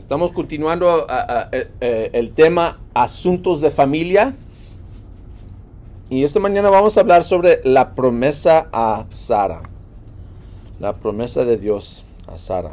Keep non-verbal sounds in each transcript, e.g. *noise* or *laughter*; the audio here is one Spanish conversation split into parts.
Estamos continuando eh, eh, el tema asuntos de familia. Y esta mañana vamos a hablar sobre la promesa a Sara. La promesa de Dios a Sara.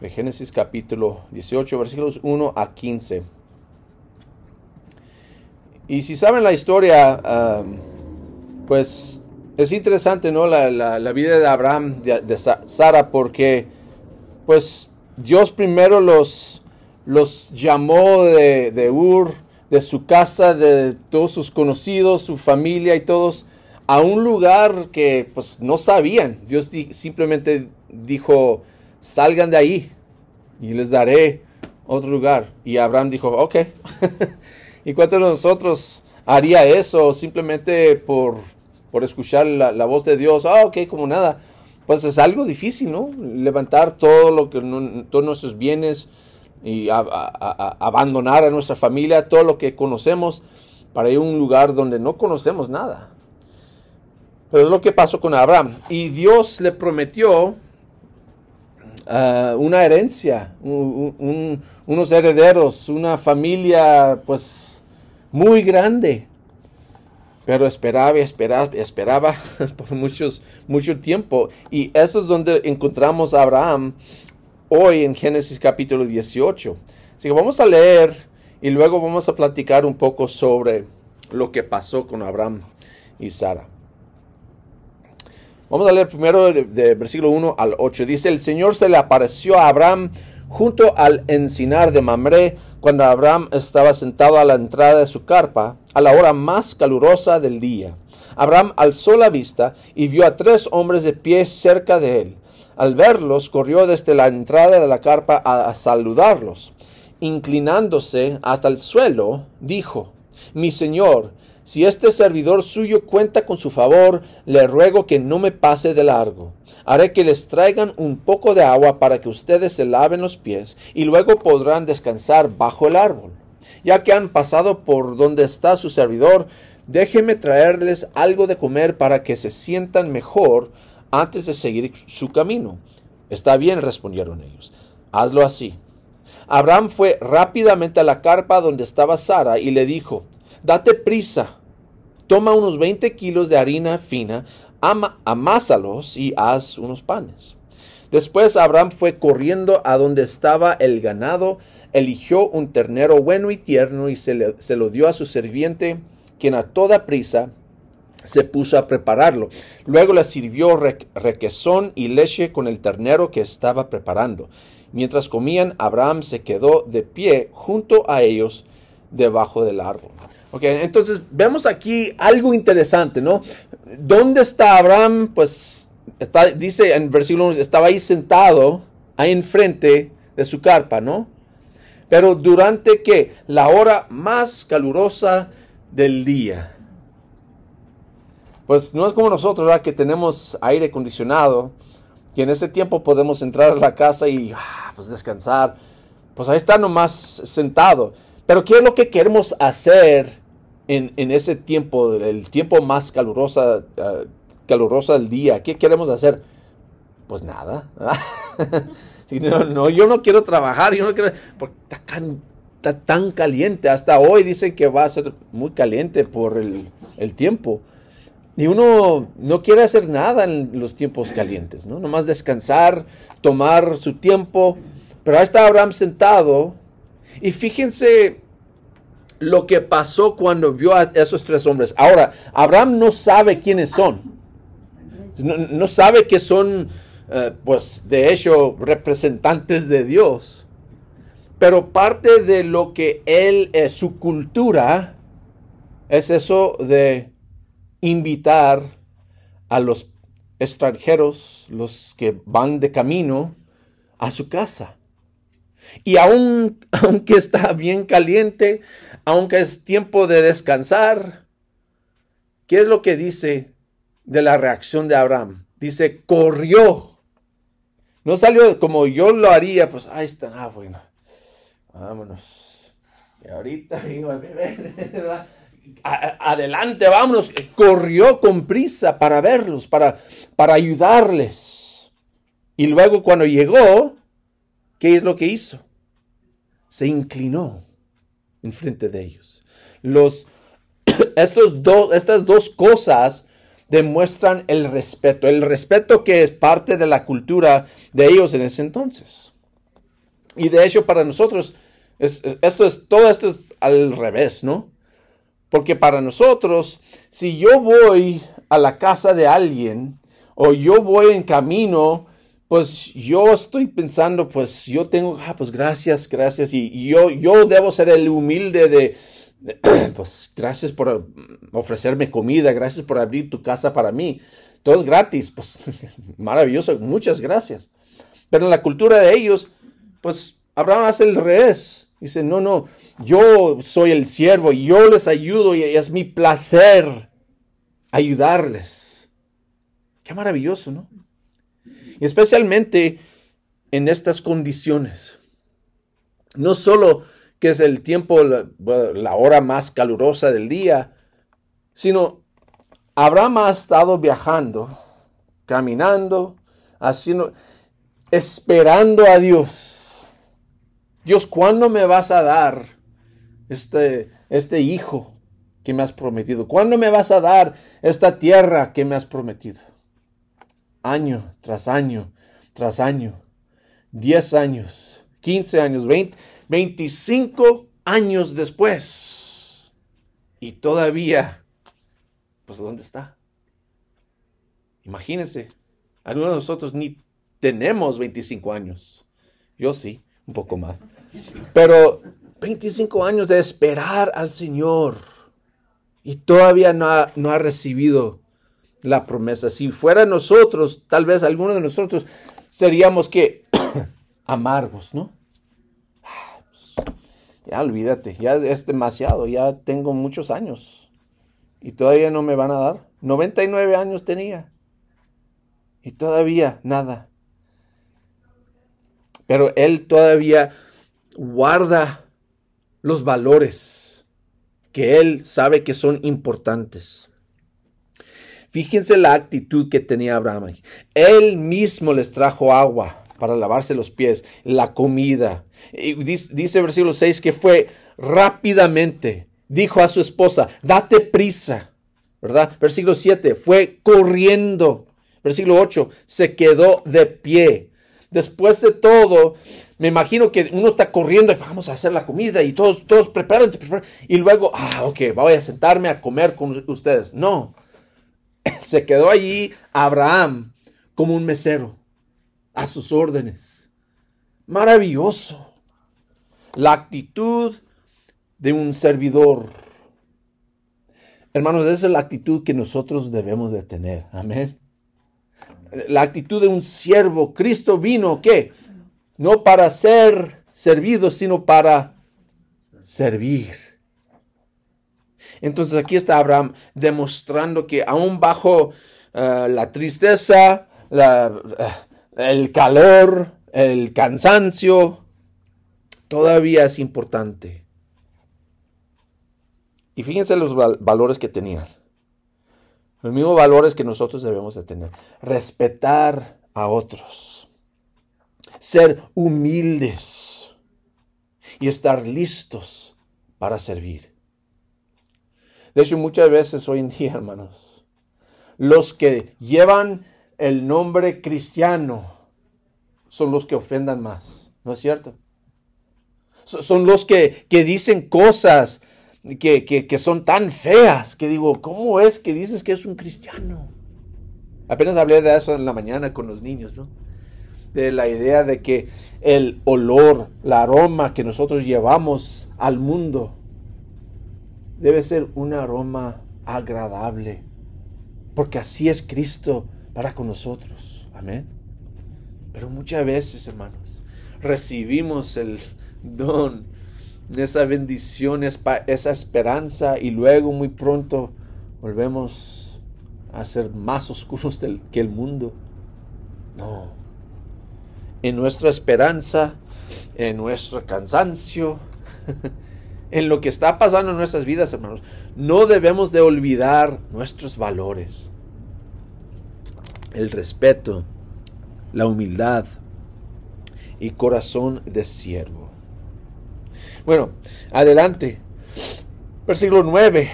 De Génesis capítulo 18, versículos 1 a 15. Y si saben la historia, pues es interesante, ¿no? La, vida de Abraham, de Sara, porque pues Dios primero los, los llamó de, de, Ur, de su casa, de todos sus conocidos, su familia y todos, a un lugar que pues no sabían. Dios simplemente dijo, salgan de ahí y les daré otro lugar. Y Abraham dijo, ok. *laughs* ¿Y cuántos de nosotros haría eso simplemente por, por escuchar la, la voz de Dios? Ah, ok, como nada pues es algo difícil, ¿no? Levantar todo lo que todos nuestros bienes y abandonar a nuestra familia, todo lo que conocemos para ir a un lugar donde no conocemos nada. Pero es lo que pasó con Abraham. Y Dios le prometió ah, una herencia, unos herederos, una familia pues muy grande. Pero esperaba y esperaba, esperaba *laughs* por muchos, mucho tiempo. Y eso es donde encontramos a Abraham hoy en Génesis capítulo 18. Así que vamos a leer y luego vamos a platicar un poco sobre lo que pasó con Abraham y Sara. Vamos a leer primero de, versículo 1 al 8. Dice, el Señor se le apareció a Abraham junto al encinar de Mamre cuando Abraham estaba sentado a la entrada de su carpa, a la hora más calurosa del día. Abraham alzó la vista y vio a tres hombres de pie cerca de él. Al verlos, corrió desde la entrada de la carpa a, saludarlos. Inclinándose hasta el suelo, dijo, Mi señor, si este servidor suyo cuenta con su favor, le ruego que no me pase de largo. Haré que les traigan un poco de agua para que ustedes se laven los pies y luego podrán descansar bajo el árbol. Ya que han pasado por donde está su servidor, déjeme traerles algo de comer para que se sientan mejor antes de seguir su camino. Está bien, respondieron ellos. Hazlo así. Abraham fue rápidamente a la carpa donde estaba Sara y le dijo, Date prisa, toma unos 20 kilos de harina fina, amásalos y haz unos panes. Después Abraham fue corriendo a donde estaba el ganado, eligió un ternero bueno y tierno y se, se lo dio a su sirviente, quien a toda prisa se puso a prepararlo. Luego le sirvió requesón y leche con el ternero que estaba preparando. Mientras comían, Abraham se quedó de pie junto a ellos debajo del árbol. Ok, entonces vemos aquí algo interesante, ¿no? ¿Dónde está Abraham? Pues está, dice en versículo 1, estaba ahí sentado, ahí enfrente de su carpa, ¿no? Pero durante que la hora más calurosa del día. Pues no es como nosotros, ¿verdad? Que tenemos aire acondicionado, que en ese tiempo podemos entrar a la casa y ah, pues descansar. Pues ahí está nomás sentado. Pero ¿qué es lo que queremos hacer en, ese tiempo, el tiempo más calurosa, uh, calurosa del día, ¿qué queremos hacer? Pues nada. *laughs* no, yo no quiero trabajar, yo no quiero, porque está, tan caliente. Hasta hoy dicen que va a ser muy caliente por el, el tiempo. Y uno no quiere hacer nada en los tiempos calientes, ¿no? Nomás descansar, tomar su tiempo. Pero ahí está Abraham sentado. Y fíjense lo que pasó cuando vio a esos tres hombres. Ahora, Abraham no sabe quiénes son. No, sabe que son, eh, pues, de hecho, representantes de Dios. Pero parte de lo que él, es su cultura, es eso de invitar a los extranjeros, los que van de camino, a su casa. Y aun, *laughs* aunque está bien caliente, aunque es tiempo de descansar, ¿qué es lo que dice de la reacción de Abraham? Dice, corrió. No salió como yo lo haría, pues ahí está, ah, bueno, vámonos. Y ahorita *laughs* iba a beber, adelante, vámonos. Corrió con prisa para verlos, para, para ayudarles. Y luego cuando llegó, ¿qué es lo que hizo? Se inclinó en frente de ellos. Los, *clears throat* estos estas dos cosas demuestran el respeto, el respeto que es parte de la cultura de ellos en ese entonces. Y de hecho para nosotros, esto es, todo esto es al revés, ¿no? Porque para nosotros, si yo voy a la casa de alguien o yo voy en camino, pues yo estoy pensando, pues yo tengo, ah, pues gracias, gracias, y, yo, yo debo ser el humilde de, *clears throat* pues gracias por ofrecerme comida, gracias por abrir tu casa para mí. Todo es gratis, pues *laughs* maravilloso, muchas gracias. Pero en la cultura de ellos, pues Abraham hace el revés. Dice, no, no, yo soy el siervo yo les ayudo y es mi placer ayudarles. Qué maravilloso, ¿no? Especialmente en estas condiciones. No solo que es el tiempo, la, hora más calurosa del día, sino Abraham ha estado viajando, caminando, haciendo, esperando a Dios Dios, ¿cuándo me vas a dar este, este hijo que me has prometido? ¿Cuándo me vas a dar esta tierra que me has prometido? Año tras año, tras año, 10 años, 15 años, 20, 25 años después. Y todavía, pues ¿dónde está? Imagínense, algunos de nosotros ni tenemos 25 años. Yo sí un poco más. Pero 25 años de esperar al Señor y todavía no ha, no ha recibido la promesa. Si fuera nosotros, tal vez alguno de nosotros seríamos que *coughs* amargos, ¿no? Ya olvídate, ya es demasiado, ya tengo muchos años y todavía no me van a dar. 99 años tenía y todavía nada pero Él todavía guarda los valores que Él sabe que son importantes. Fíjense la actitud que tenía Abraham. Él mismo les trajo agua para lavarse los pies, la comida. Y dice, versículo 6 que fue rápidamente, dijo a su esposa, date prisa, ¿verdad? Versículo 7, fue corriendo. Versículo 8, se quedó de pie después de todo, me imagino que uno está corriendo y vamos a hacer la comida y todos, todos preparan, y luego, ah, ok, voy a sentarme a comer con ustedes. No, *laughs* se quedó allí Abraham como un mesero, a sus órdenes. Maravilloso. La actitud de un servidor. Hermanos, esa es la actitud que nosotros debemos de tener. Amén la actitud de un siervo. Cristo vino, ¿qué? No para ser servido, sino para servir. Entonces aquí está Abraham demostrando que aún bajo eh, la tristeza, eh, el calor, el cansancio, todavía es importante. Y fíjense los valores que tenían. Los mismos valores que nosotros debemos de tener. Respetar a otros. Ser humildes. Y estar listos para servir. De hecho, muchas veces hoy en día, *laughs* hermanos, los que llevan el nombre cristiano son los que ofendan más. ¿No es cierto? Son los que, que dicen cosas que, son tan feas que digo, ¿cómo es que dices que es un cristiano? Apenas hablé de eso en la mañana con los niños, ¿no? De la idea de que el olor, el aroma que nosotros llevamos al mundo debe ser un aroma agradable, porque así es Cristo para con nosotros. Amén. Pero muchas veces, hermanos, recibimos el don esa bendición, esa esperanza y luego muy pronto volvemos a ser más oscuros que el mundo. No. En nuestra esperanza, en nuestro cansancio, *laughs* en lo que está pasando en nuestras vidas, hermanos, no debemos de olvidar nuestros valores. El respeto, la humildad y corazón de siervo. Bueno, adelante. Versículo 9.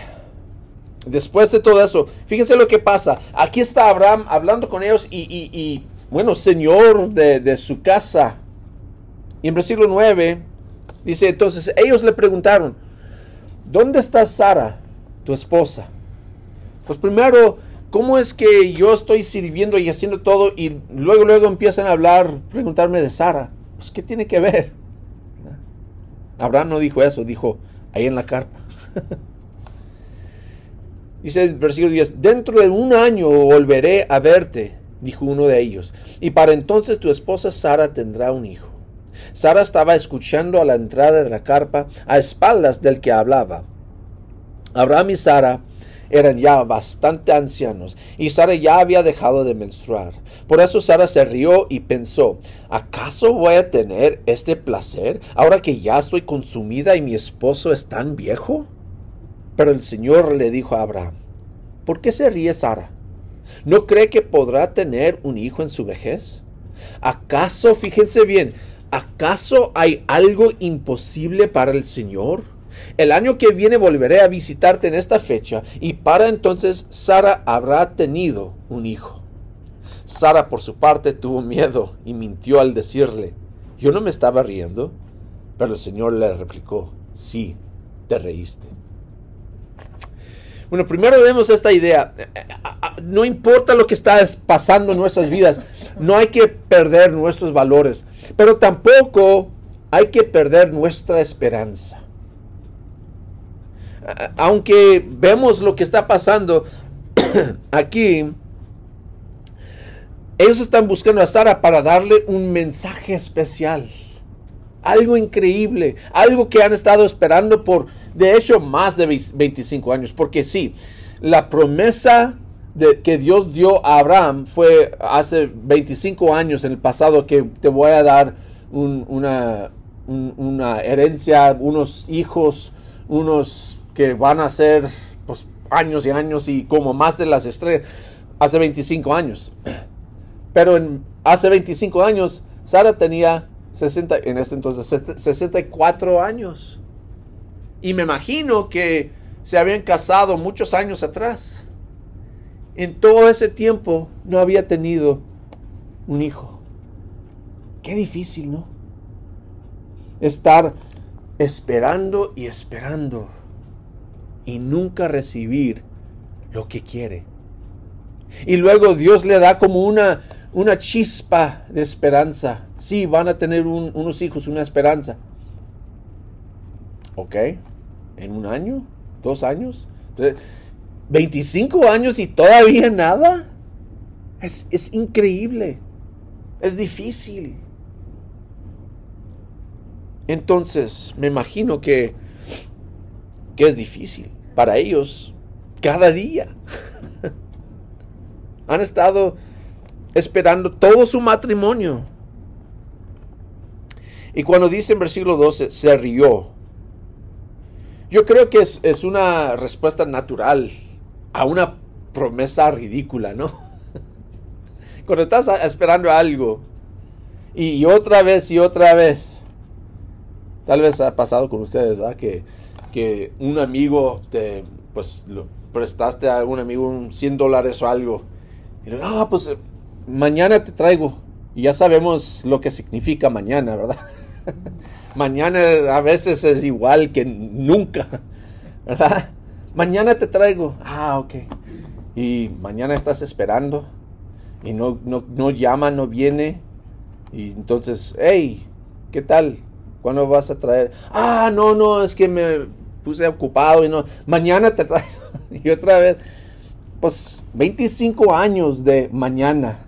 Después de todo eso, fíjense lo que pasa. Aquí está Abraham hablando con ellos y, bueno, señor de, de, su casa. Y en versículo 9 dice, entonces ellos le preguntaron, ¿dónde está Sara, tu esposa? Pues primero, ¿cómo es que yo estoy sirviendo y haciendo todo y luego, luego empiezan a hablar, preguntarme de Sara? Pues, ¿qué tiene que ver? Abraham no dijo eso, dijo ahí en la carpa. *laughs* Dice el versículo 10, dentro de un año volveré a verte, dijo uno de ellos, y para entonces tu esposa Sara tendrá un hijo. Sara estaba escuchando a la entrada de la carpa a espaldas del que hablaba. Abraham y Sara eran ya bastante ancianos y Sara ya había dejado de menstruar. Por eso Sara se rió y pensó, ¿acaso voy a tener este placer ahora que ya estoy consumida y mi esposo es tan viejo? Pero el Señor le dijo a Abraham, ¿por qué se ríe Sara? ¿No cree que podrá tener un hijo en su vejez? ¿Acaso, fíjense bien, acaso hay algo imposible para el Señor? El año que viene volveré a visitarte en esta fecha y para entonces Sara habrá tenido un hijo. Sara por su parte tuvo miedo y mintió al decirle, yo no me estaba riendo. Pero el Señor le replicó, sí, te reíste. Bueno, primero vemos esta idea. No importa lo que está pasando en nuestras vidas, no hay que perder nuestros valores, pero tampoco hay que perder nuestra esperanza aunque vemos lo que está pasando *clears throat* aquí, ellos están buscando a Sara para darle un mensaje especial. Algo increíble, algo que han estado esperando por, de hecho, más de 25 años. Porque sí, la promesa que Dios dio a Abraham fue hace 25 años en el pasado que te voy a dar una, una herencia, unos hijos, unos que van a ser pues, años y años y como más de las estrellas, hace 25 años. *clears throat* Pero en, hace 25 años, Sara tenía 60, en este entonces 64 años. Y me imagino que se habían casado muchos años atrás. En todo ese tiempo no había tenido un hijo. Qué difícil, ¿no? Estar esperando y esperando y nunca recibir lo que quiere. Y luego Dios le da como una, una chispa de esperanza. Sí, van a tener unos hijos, una esperanza. ¿Ok? ¿En un año? ¿Dos años? ¿25 años y todavía nada? Es, es increíble. Es difícil. Entonces, me imagino que, que es difícil para ellos cada día. *laughs* Han estado esperando todo su matrimonio. Y cuando dice en versículo 12, se rió. Yo creo que es, es una respuesta natural a una promesa ridícula, ¿no? *laughs* Cuando estás esperando algo y otra vez y otra vez, tal vez ha pasado con ustedes, ¿verdad? Que que un amigo te, pues, lo prestaste a un amigo un 100 dólares o algo. Y no, ah, pues mañana te traigo. Y ya sabemos lo que significa mañana, ¿verdad? *laughs* *laughs* mañana a veces es igual que nunca, ¿verdad? Mañana te traigo. Ah, ok. Y mañana estás esperando y no, no, no llama, no viene. Y entonces, hey, ¿qué tal? ¿Cuándo vas a traer? Ah, no, no, es que me puse ocupado y no. Mañana te traigo. *laughs* y otra vez, pues 25 años de mañana.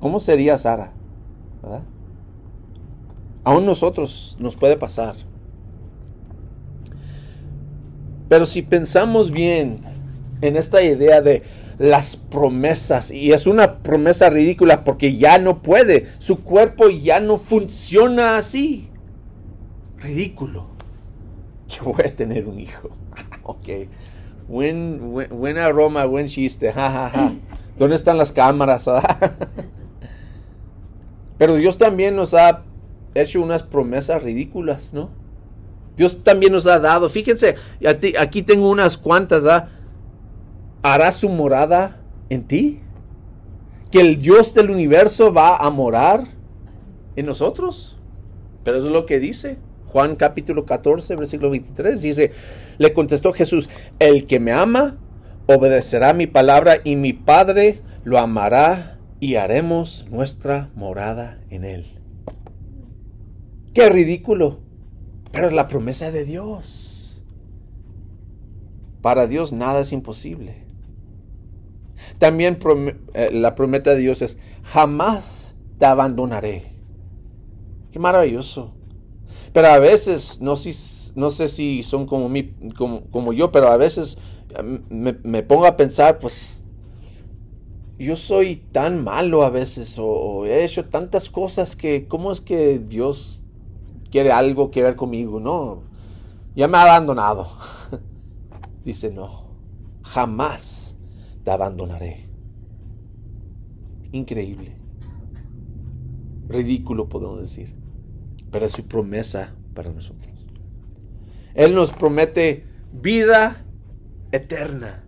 ¿Cómo sería Sara? ¿Verdad? Aún nosotros nos puede pasar. Pero si pensamos bien en esta idea de las promesas, y es una promesa ridícula porque ya no puede, su cuerpo ya no funciona así ridículo. Yo voy a tener un hijo. *laughs* ok. Buen, aroma, buen chiste. Ja, ja, ¿Dónde están las cámaras? *laughs* Pero Dios también nos ha hecho unas promesas ridículas, ¿no? Dios también nos ha dado, fíjense, aquí tengo unas cuantas, ¿ah? ¿Hará su morada en ti? ¿Que el Dios del universo va a morar en nosotros? Pero eso es lo que dice. Juan capítulo 14, versículo 23, dice, le contestó Jesús, el que me ama, obedecerá mi palabra y mi Padre lo amará y haremos nuestra morada en él. Qué ridículo, pero es la promesa de Dios. Para Dios nada es imposible. También eh, la promesa de Dios es, jamás te abandonaré. Qué maravilloso. Pero a veces, no, no sé si son como, mí, como, yo, pero a veces eh, me, pongo a pensar, pues, yo soy tan malo a veces o, he hecho tantas cosas que, ¿cómo es que Dios quiere algo que ver conmigo? No, ya me ha abandonado. *laughs* Dice, no, jamás te abandonaré. Increíble. Ridículo podemos decir pero es su promesa para nosotros. Él nos promete vida eterna.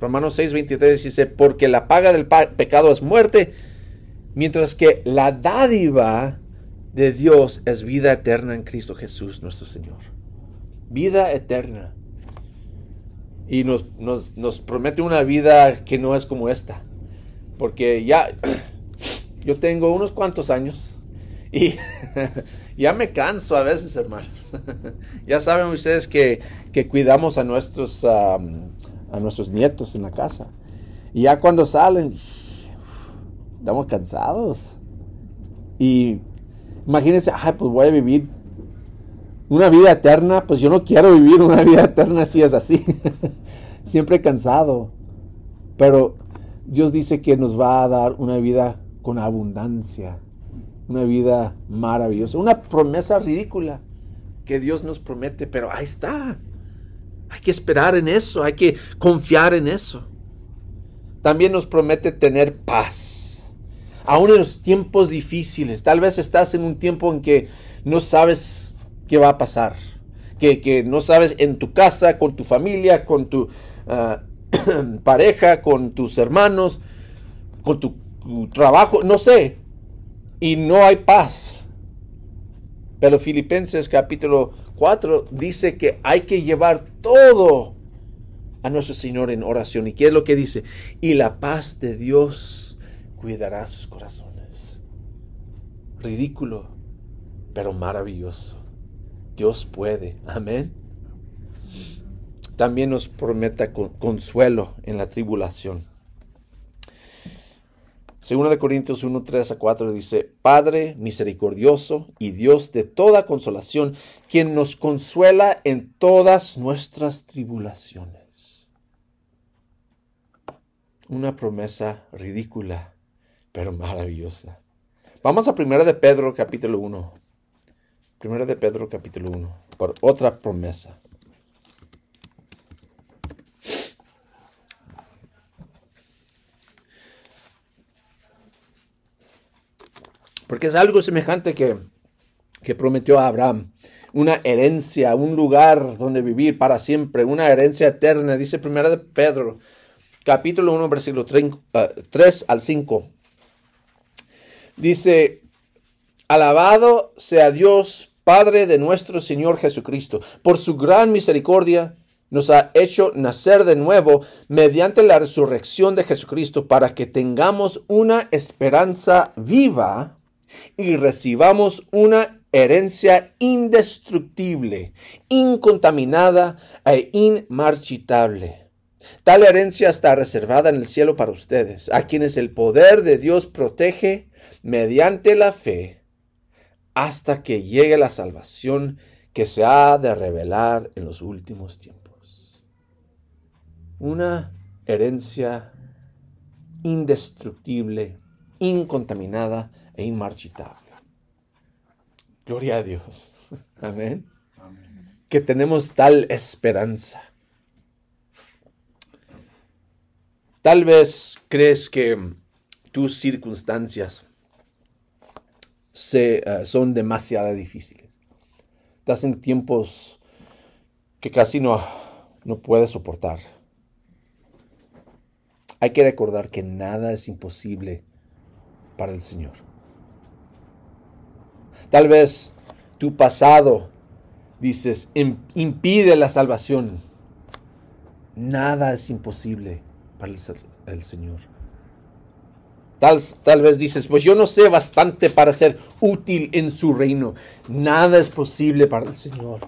Romanos 6:23 dice, porque la paga del pecado es muerte, mientras que la dádiva de Dios es vida eterna en Cristo Jesús nuestro Señor. Vida eterna. Y nos, nos promete una vida que no es como esta. Porque ya, *clears throat* yo tengo unos cuantos años y *laughs* ya me canso a veces, hermanos. *laughs* ya saben ustedes que, cuidamos a nuestros, a nuestros nietos en la casa. Y ya cuando salen, *sniffs* estamos cansados. Y imagínense, ay, pues voy a vivir una vida eterna. Pues yo no quiero vivir una vida eterna si es así. *laughs* Siempre cansado. Pero Dios dice que nos va a dar una vida con abundancia una vida maravillosa, una promesa ridícula que Dios nos promete, pero ahí está. Hay que esperar en eso, hay que confiar en eso. También nos promete tener paz. Aún en los tiempos difíciles, tal vez estás en un tiempo en que no sabes qué va a pasar, que, no sabes en tu casa, con tu familia, con tu ah, *clears throat* pareja, con tus hermanos, con tu trabajo, no sé, y no hay paz. Pero Filipenses capítulo 4 dice que hay que llevar todo a nuestro Señor en oración. ¿Y qué es lo que dice? Y la paz de Dios cuidará sus corazones. Ridículo, pero maravilloso. Dios puede. Amén. También nos prometa consuelo en la tribulación. Según de Corintios 1, 3 a 4 dice, Padre misericordioso y Dios de toda consolación, quien nos consuela en todas nuestras tribulaciones. Una promesa ridícula, pero maravillosa. Vamos a 1 de Pedro capítulo 1. 1 de Pedro capítulo 1, por otra promesa. Porque es algo semejante que, que prometió a Abraham. Una herencia, un lugar donde vivir para siempre, una herencia eterna. Dice primera de Pedro, capítulo 1, versículo 3, 3 al 5. Dice, alabado sea Dios, Padre de nuestro Señor Jesucristo, por su gran misericordia nos ha hecho nacer de nuevo mediante la resurrección de Jesucristo para que tengamos una esperanza viva y recibamos una herencia indestructible, incontaminada e inmarchitable. Tal herencia está reservada en el cielo para ustedes, a quienes el poder de Dios protege mediante la fe hasta que llegue la salvación que se ha de revelar en los últimos tiempos. Una herencia indestructible, incontaminada e inmarchitable. Gloria a Dios. *laughs* Amén. Que tenemos tal esperanza. Tal vez crees que tus circunstancias eh, son demasiado difíciles. Estás en tiempos que casi no, no puedes soportar. Hay que recordar que nada es imposible para el Señor. Tal vez tu pasado, dices, impide la salvación. Nada es imposible para el, Señor. Tal, tal, vez dices, pues yo no sé bastante para ser útil en su reino. Nada es posible para el Señor.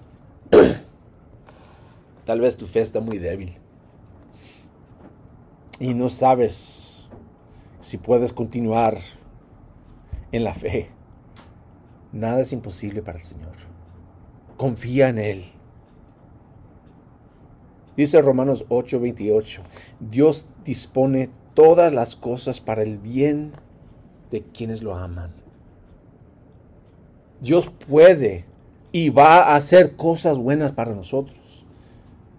*clears throat* tal vez tu fe está muy débil y no sabes si puedes continuar en la fe. Nada es imposible para el Señor. Confía en Él. Dice Romanos 8:28, Dios dispone todas las cosas para el bien de quienes lo aman. Dios puede y va a hacer cosas buenas para nosotros.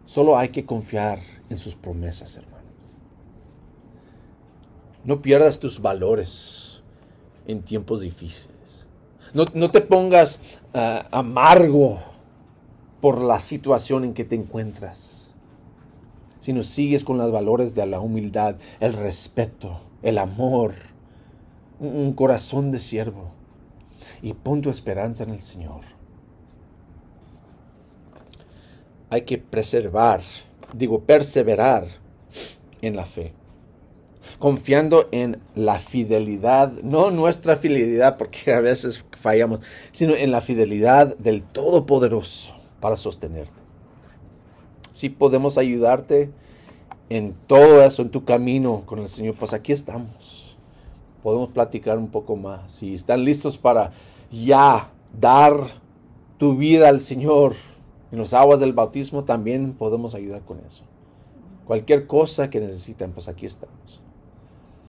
Solo hay que confiar en sus promesas, hermano. No pierdas tus valores en tiempos difíciles. No, te pongas ah, amargo por la situación en que te encuentras, sino sigues con los valores de la humildad, el respeto, el amor, un corazón de siervo y pon tu esperanza en el Señor. Hay que preservar, digo, perseverar en la fe confiando en la fidelidad, no nuestra fidelidad, porque a veces fallamos, sino en la fidelidad del Todopoderoso para sostenerte. Si podemos ayudarte en todo eso, en tu camino con el Señor, pues aquí estamos. Podemos platicar un poco más. Si están listos para ya dar tu vida al Señor en las aguas del bautismo, también podemos ayudar con eso. Cualquier cosa que necesiten, pues aquí estamos.